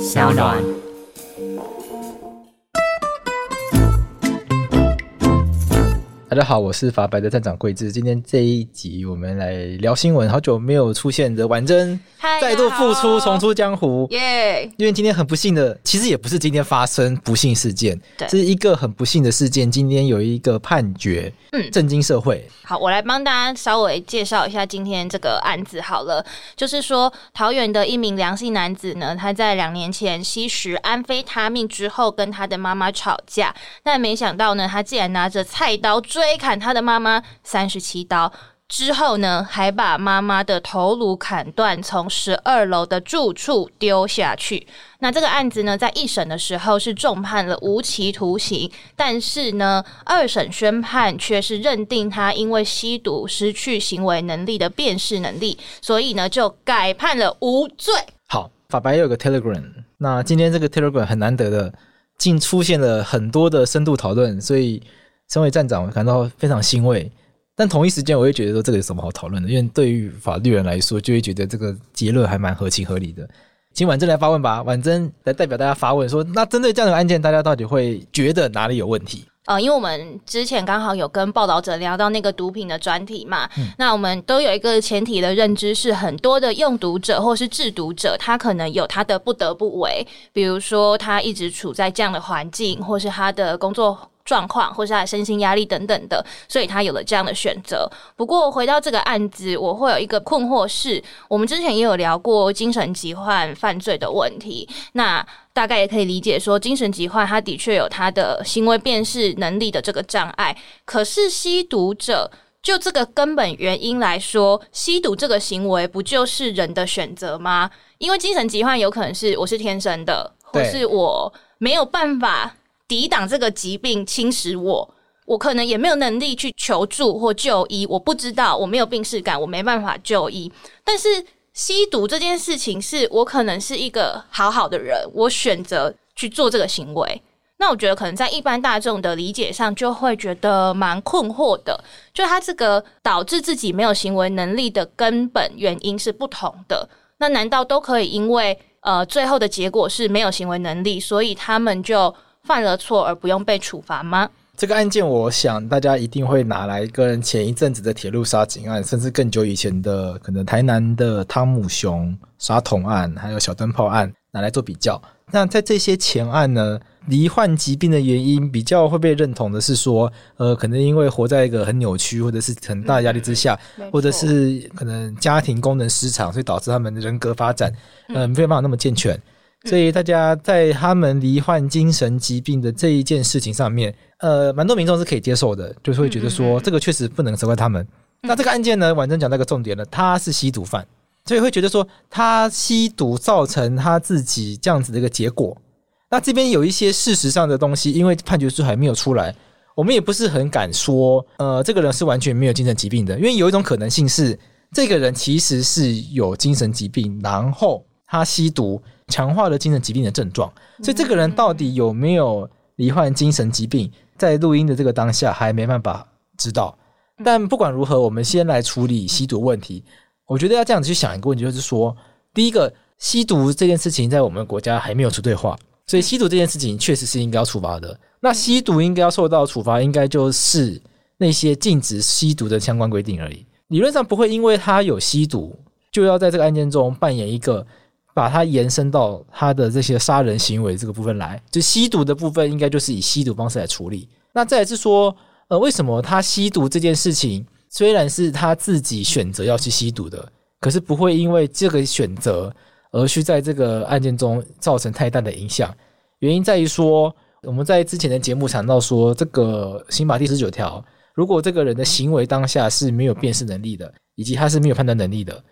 小暖。大家好，我是法白的站长桂智。今天这一集我们来聊新闻，好久没有出现的婉珍再度复出，重出江湖。耶！因为今天很不幸的，其实也不是今天发生不幸事件，对，是一个很不幸的事件。今天有一个判决，嗯，震惊社会。好，我来帮大家稍微介绍一下今天这个案子好了。就是说，桃园的一名梁姓男子呢，他在两年前吸食安非他命之后，跟他的妈妈吵架，但没想到呢，他竟然拿着菜刀。追砍他的妈妈三十七刀之后呢，还把妈妈的头颅砍断，从十二楼的住处丢下去。那这个案子呢，在一审的时候是重判了无期徒刑，但是呢，二审宣判却是认定他因为吸毒失去行为能力的辨识能力，所以呢就改判了无罪。好，法白有个 Telegram，那今天这个 Telegram 很难得的，竟出现了很多的深度讨论，所以。身为站长，我感到非常欣慰，但同一时间，我会觉得说这个有什么好讨论的？因为对于法律人来说，就会觉得这个结论还蛮合情合理的。请婉珍来发问吧，婉珍来代表大家发问说，那针对这样的案件，大家到底会觉得哪里有问题？呃，因为我们之前刚好有跟报道者聊到那个毒品的专题嘛，嗯，那我们都有一个前提的认知是，很多的用毒者或是制毒者，他可能有他的不得不为，比如说他一直处在这样的环境，或是他的工作。状况，或是他的身心压力等等的，所以他有了这样的选择。不过回到这个案子，我会有一个困惑是，我们之前也有聊过精神疾患犯罪的问题，那大概也可以理解说，精神疾患他的确有他的行为辨识能力的这个障碍。可是吸毒者就这个根本原因来说，吸毒这个行为不就是人的选择吗？因为精神疾患有可能是我是天生的，或是我没有办法。抵挡这个疾病侵蚀我，我可能也没有能力去求助或就医。我不知道，我没有病识感，我没办法就医。但是吸毒这件事情，是我可能是一个好好的人，我选择去做这个行为。那我觉得可能在一般大众的理解上，就会觉得蛮困惑的。就他这个导致自己没有行为能力的根本原因是不同的。那难道都可以因为呃最后的结果是没有行为能力，所以他们就犯了错而不用被处罚吗？这个案件，我想大家一定会拿来跟前一阵子的铁路杀警案，甚至更久以前的可能台南的汤姆熊杀童案，还有小灯泡案拿来做比较。那在这些前案呢，罹患疾病的原因比较会被认同的是说，呃，可能因为活在一个很扭曲或者是很大压力之下，嗯，或者是可能家庭功能失常，所以导致他们的人格发展，嗯，呃，没有办法那么健全。所以大家在他们罹患精神疾病的这一件事情上面，呃，蛮多民众是可以接受的，就是会觉得说这个确实不能责怪他们。那这个案件呢，婉珍讲到一个重点了，他是吸毒犯，所以会觉得说他吸毒造成他自己这样子的一个结果。那这边有一些事实上的东西，因为判决书还没有出来，我们也不是很敢说，呃，这个人是完全没有精神疾病的，因为有一种可能性是，这个人其实是有精神疾病，然后他吸毒。强化了精神疾病的症状，所以这个人到底有没有罹患精神疾病，在录音的这个当下还没办法知道。但不管如何，我们先来处理吸毒问题。我觉得要这样子去想一个问题，就是说，第一个，吸毒这件事情在我们国家还没有出对话，所以吸毒这件事情确实是应该要处罚的。那吸毒应该要受到处罚，应该就是那些禁止吸毒的相关规定而已。理论上不会因为他有吸毒，就要在这个案件中扮演一个。把它延伸到他的这些杀人行为这个部分来，就吸毒的部分应该就是以吸毒方式来处理。那再来是说，呃，为什么他吸毒这件事情虽然是他自己选择要去吸毒的，可是不会因为这个选择而去在这个案件中造成太大的影响。原因在于说，我们在之前的节目谈到说，这个刑法第十九条，如果这个人的行为当下是没有辨识能力的，以及他是没有判断能力的。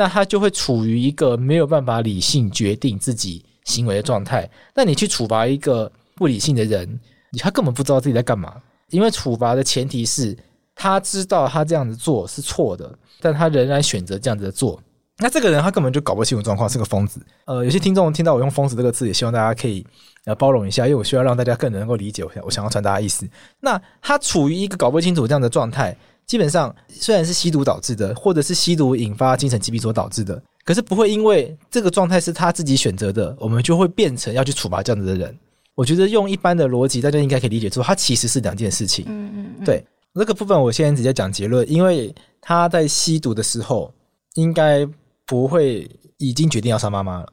那他就会处于一个没有办法理性决定自己行为的状态。那你去处罚一个不理性的人，他根本不知道自己在干嘛，因为处罚的前提是他知道他这样子做是错的，但他仍然选择这样子做。那这个人他根本就搞不清楚状况，是个疯子。呃，有些听众听到我用“疯子”这个字，也希望大家可以呃包容一下，因为我需要让大家更能够理解我想我想要传达的意思。那他处于一个搞不清楚这样的状态，基本上虽然是吸毒导致的，或者是吸毒引发精神疾病所导致的，可是不会因为这个状态是他自己选择的，我们就会变成要去处罚这样子的人。我觉得用一般的逻辑，大家应该可以理解出，他其实是两件事情。嗯嗯嗯。对，这个部分我现在直接讲结论，因为他在吸毒的时候应该。不会已经决定要杀妈妈了，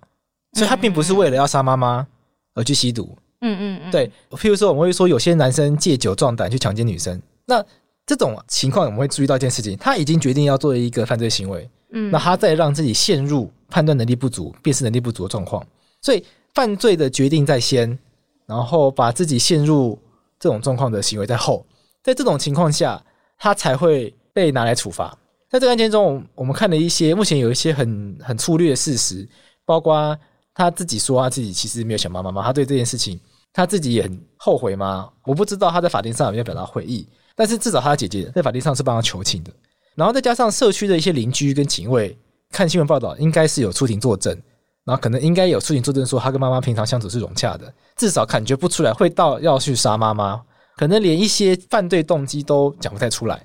所以他并不是为了要杀妈妈而去吸毒。嗯嗯嗯，对。譬如说，我们会说有些男生借酒壮胆去强奸女生，那这种情况我们会注意到一件事情：他已经决定要做一个犯罪行为，嗯，那他在让自己陷入判断能力不足、辨识能力不足的状况。所以犯罪的决定在先，然后把自己陷入这种状况的行为在后。在这种情况下，他才会被拿来处罚。在这个案件中，我们看了一些目前有一些很很粗略的事实，包括他自己说他自己其实没有想妈妈吗？他对这件事情他自己也很后悔吗？我不知道他在法庭上有没有表达悔意，但是至少他的姐姐在法律上是帮他求情的。然后再加上社区的一些邻居跟警卫看新闻报道，应该是有出庭作证，然后可能应该有出庭作证说他跟妈妈平常相处是融洽的，至少感觉不出来会到要去杀妈妈，可能连一些犯罪动机都讲不太出来。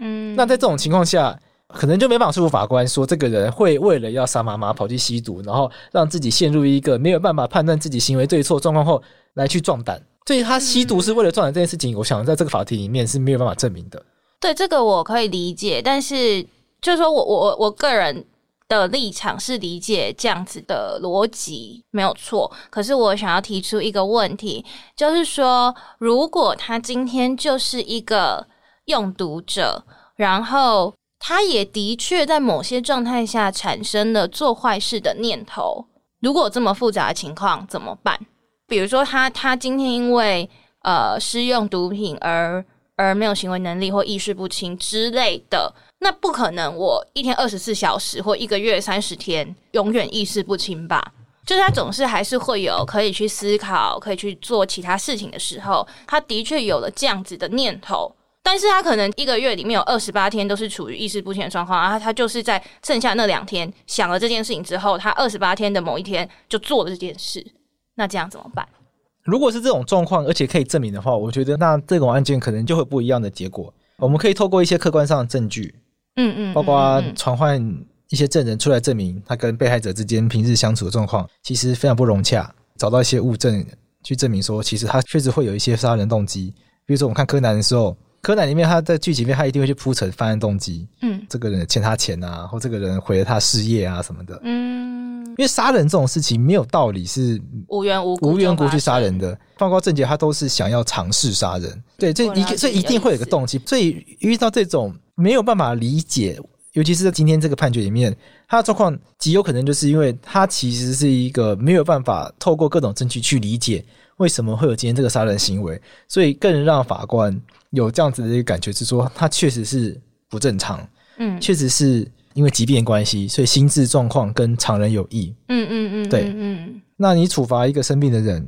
嗯，那在这种情况下。可能就没办法说服法官说，这个人会为了要杀妈妈跑去吸毒，然后让自己陷入一个没有办法判断自己行为对错状况后来去壮胆。所以他吸毒是为了壮胆这件事情，我想在这个法庭里面是没有办法证明的。对，这个我可以理解，但是就是说我我我个人的立场是理解这样子的逻辑没有错。可是我想要提出一个问题，就是说，如果他今天就是一个用毒者，然后。他也的确在某些状态下产生了做坏事的念头。如果这么复杂的情况怎么办？比如说他，他今天因为呃施用毒品而而没有行为能力或意识不清之类的，那不可能。我一天二十四小时或一个月三十天永远意识不清吧？就是他总是还是会有可以去思考、可以去做其他事情的时候。他的确有了这样子的念头。但是他可能一个月里面有二十八天都是处于意识不清的状况，然后他就是在剩下那两天想了这件事情之后，他二十八天的某一天就做了这件事，那这样怎么办？如果是这种状况，而且可以证明的话，我觉得那这种案件可能就会不一样的结果。我们可以透过一些客观上的证据，嗯嗯，包括传唤一些证人出来证明他跟被害者之间平日相处的状况其实非常不融洽，找到一些物证去证明说，其实他确实会有一些杀人动机。比如说我们看柯南的时候。柯南里面，他在剧情里面，他一定会去铺陈犯案动机。嗯，这个人欠他钱啊，或这个人毁了他事业啊什么的。嗯，因为杀人这种事情没有道理是无缘无故无缘无故去杀人的。包括郑捷，他都是想要尝试杀人。对，这一这一定会有个动机。所以遇到这种没有办法理解，尤其是在今天这个判决里面，他的状况极有可能就是因为他其实是一个没有办法透过各种证据去理解为什么会有今天这个杀人行为，所以更让法官。有这样子的一个感觉，是说他确实是不正常，嗯，确实是因为疾病关系，所以心智状况跟常人有异，嗯嗯嗯，对，嗯，那你处罚一个生病的人，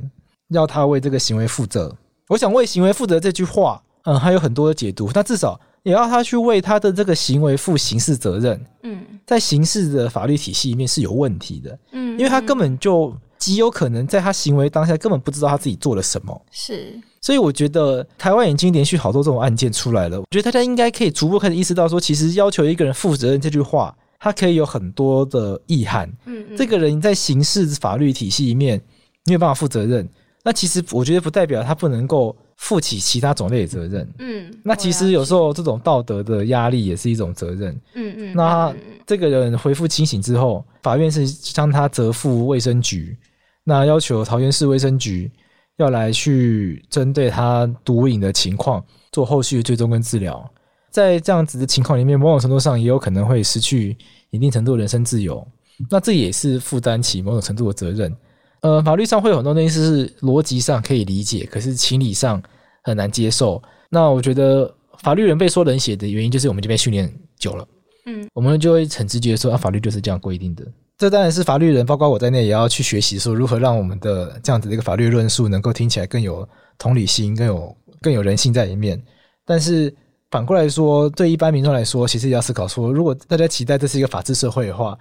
要他为这个行为负责，我想为行为负责这句话，嗯，还有很多的解读，那至少也要他去为他的这个行为负刑事责任，嗯，在刑事的法律体系里面是有问题的，嗯，因为他根本就极有可能在他行为当下根本不知道他自己做了什么，是。所以我觉得台湾已经连续好多这种案件出来了，我觉得大家应该可以逐步开始意识到，说其实要求一个人负责任这句话，它可以有很多的意涵。嗯，嗯，这个人在刑事法律体系里面没有办法负责任，那其实我觉得不代表他不能够负起其他种类的责任。嗯，那其实有时候这种道德的压力也是一种责任。嗯嗯，那这个人恢复清醒之后，法院是将他责付卫生局，那要求桃园市卫生局。要来去针对他毒瘾的情况做后续的追踪跟治疗，在这样子的情况里面，某种程度上也有可能会失去一定程度的人身自由，那这也是负担起某种程度的责任。呃，法律上会有很多东西是逻辑上可以理解，可是情理上很难接受。那我觉得法律人被说冷血的原因，就是我们这边训练久了，嗯，我们就会很直觉说啊，法律就是这样规定的。这当然是法律人，包括我在内，也要去学习说如何让我们的这样子的一个法律论述能够听起来更有同理心，更有更有人性在里面。但是反过来说，对一般民众来说，其实也要思考说，如果大家期待这是一个法治社会的话，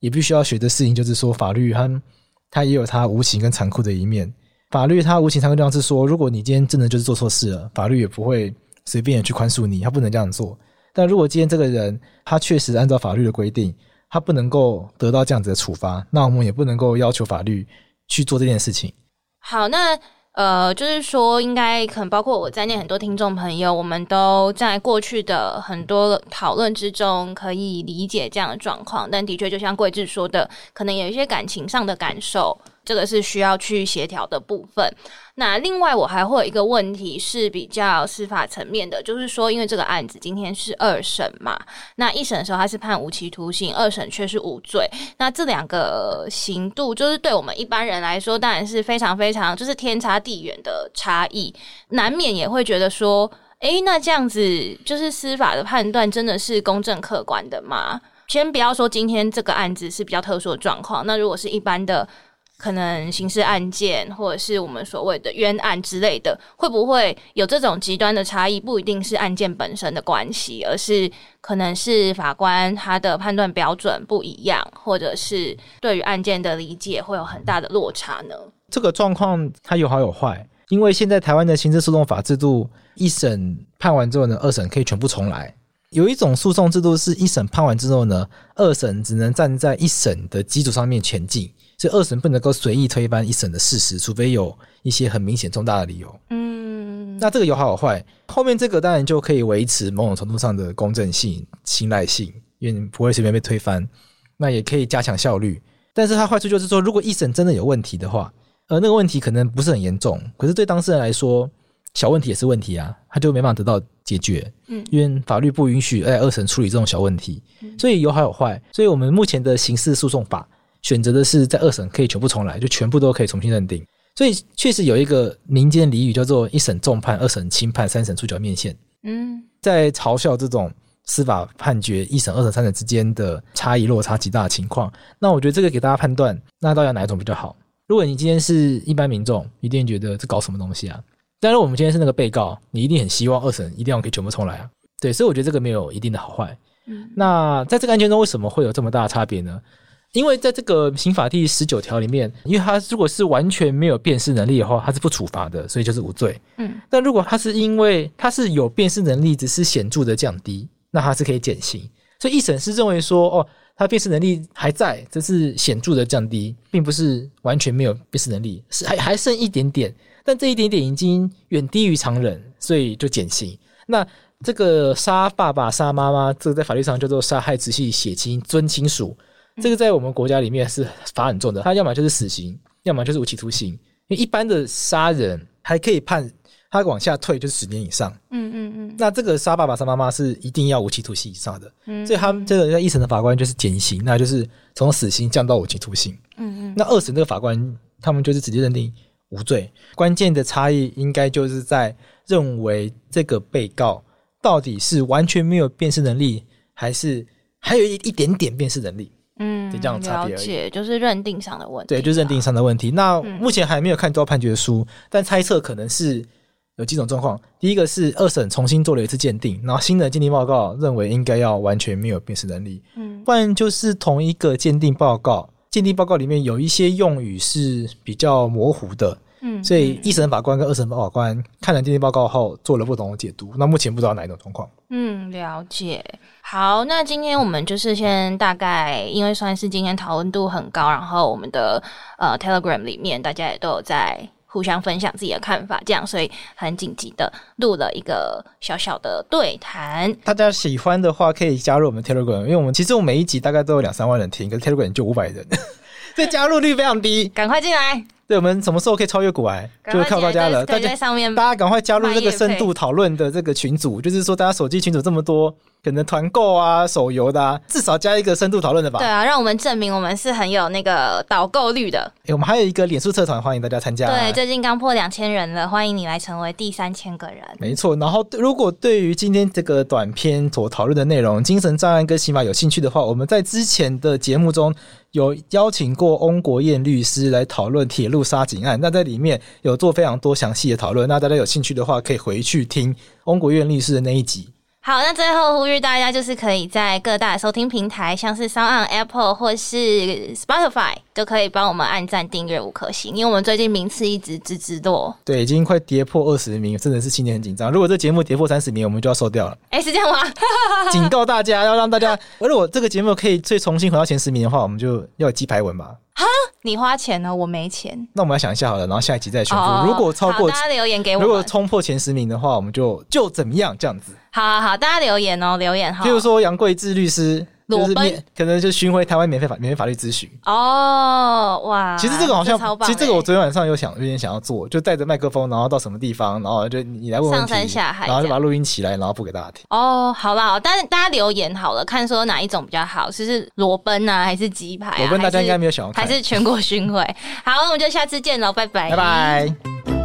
也必须要学的事情就是说，法律它它也有它无情跟残酷的一面。法律它无情残酷的地方是说，如果你今天真的就是做错事了，法律也不会随便的去宽恕你，他不能这样做。但如果今天这个人他确实按照法律的规定，他不能够得到这样子的处罚，那我们也不能够要求法律去做这件事情。好，那呃，就是说，应该可能包括我在内很多听众朋友，我们都在过去的很多讨论之中可以理解这样的状况，但的确，就像桂智说的，可能有一些感情上的感受。这个是需要去协调的部分。那另外，我还会有一个问题是比较司法层面的，就是说，因为这个案子今天是二审嘛，那一审的时候他是判无期徒刑，二审却是无罪。那这两个刑度，就是对我们一般人来说，当然是非常非常就是天差地远的差异，难免也会觉得说，诶，那这样子就是司法的判断真的是公正客观的吗？先不要说今天这个案子是比较特殊的状况，那如果是一般的。可能刑事案件，或者是我们所谓的冤案之类的，会不会有这种极端的差异？不一定是案件本身的关系，而是可能是法官他的判断标准不一样，或者是对于案件的理解会有很大的落差呢？这个状况它有好有坏，因为现在台湾的刑事诉讼法制度，一审判完之后呢，二审可以全部重来。有一种诉讼制度是一审判完之后呢，二审只能站在一审的基础上面前进。所以二审不能够随意推翻一审的事实，除非有一些很明显重大的理由。嗯，那这个有好有坏。后面这个当然就可以维持某种程度上的公正性、信赖性，因为不会随便被推翻。那也可以加强效率。但是它坏处就是说，如果一审真的有问题的话，呃，那个问题可能不是很严重，可是对当事人来说，小问题也是问题啊，他就没办法得到解决。嗯，因为法律不允许在二审处理这种小问题，所以有好有坏。所以我们目前的刑事诉讼法。选择的是在二审可以全部重来，就全部都可以重新认定。所以确实有一个民间俚语叫做“一审重判，二审轻判，三审触角面线”。嗯，在嘲笑这种司法判决一审、二审、三审之间的差异落差极大的情况。那我觉得这个给大家判断，那到底哪一种比较好？如果你今天是一般民众，一定觉得这搞什么东西啊？但是我们今天是那个被告，你一定很希望二审一定要可以全部重来啊。对，所以我觉得这个没有一定的好坏。嗯，那在这个案件中，为什么会有这么大的差别呢？因为在这个刑法第十九条里面，因为他如果是完全没有辨识能力的话，他是不处罚的，所以就是无罪。嗯，但如果他是因为他是有辨识能力，只是显著的降低，那他是可以减刑。所以一审是认为说，哦，他辨识能力还在，这是显著的降低，并不是完全没有辨识能力，是还 还剩一点点，但这一点点已经远低于常人，所以就减刑。那这个杀爸爸、杀妈妈，这个在法律上叫做杀害直系血亲、尊亲属。这个在我们国家里面是罚很重的，他要么就是死刑，要么就是无期徒刑。因为一般的杀人还可以判他往下退，就是十年以上。嗯嗯嗯。那这个杀爸爸、杀妈妈是一定要无期徒刑以上的。嗯。所以他们这个在一审的法官就是减刑，那就是从死刑降到无期徒刑。嗯嗯。那二审这个法官他们就是直接认定无罪。关键的差异应该就是在认为这个被告到底是完全没有辨识能力，还是还有一一点点辨识能力。嗯，这样差别而已，了解，就是认定上的问题。对，就是认定上的问题。那目前还没有看到判决书，嗯、但猜测可能是有几种状况。第一个是二审重新做了一次鉴定，然后新的鉴定报告认为应该要完全没有辨识能力。嗯，不然就是同一个鉴定报告，鉴定报告里面有一些用语是比较模糊的。嗯，所以一审法官跟二审法官看了鉴定报告后做了不同的解读。那目前不知道哪一种状况。嗯，了解。好，那今天我们就是先大概，因为算是今天讨论度很高，然后我们的呃 Telegram 里面大家也都有在互相分享自己的看法，这样，所以很紧急的录了一个小小的对谈。大家喜欢的话可以加入我们 Telegram，因为我们其实我们每一集大概都有两三万人听，可是 Telegram 就五百人，所以加入率非常低，赶快进来。对，我们什么时候可以超越股癌，就会靠大家了。大家上面大家赶快加入这个深度讨论的这个群组，就是说大家手机群组这么多，可能团购啊、手游的，啊，至少加一个深度讨论的吧。对啊，让我们证明我们是很有那个导购率的。诶，我们还有一个脸书社团，欢迎大家参加。对，最近刚破两千人了，欢迎你来成为第三千个人。没错，然后如果对于今天这个短片所讨论的内容，精神障碍跟刑法有兴趣的话，我们在之前的节目中有邀请过翁国燕律师来讨论铁路杀警案，那在里面有做非常多详细的讨论。那大家有兴趣的话，可以回去听翁国燕律师的那一集。好，那最后呼吁大家，就是可以在各大收听平台，像是 Sound Apple 或是 Spotify，都可以帮我们按赞、订阅五颗星，因为我们最近名次一直直直落，对，已经快跌破二十名，真的是心里很紧张。如果这节目跌破三十名，我们就要收掉了。哎、欸，是这样吗？警告大家，要让大家，如果这个节目可以再重新回到前十名的话，我们就要有鸡排文吧。哈，你花钱呢，我没钱。那我们来想一下好了，然后下一集再宣布。哦、如果超过，大家留言给我。如果冲破前十名的话，我们就就怎么样这样子。好好好，大家留言哦，留言哈。譬如说杨贵志律师。就是免可能就巡回台湾免费法免费法律咨询哦，哇！其实这个好像，其实这个我昨天晚上有想有点想要做，就带着麦克风，然后到什么地方，然后就你来问问题，上山下海，然后就把录音起来，然后播给大家听。哦，好啦，但是大家留言好了，看说哪一种比较好，是是裸奔啊，还是鸡排啊？裸奔大家应该没有想要看，还是全国巡回？好，那我们就下次见喽，拜拜，拜拜。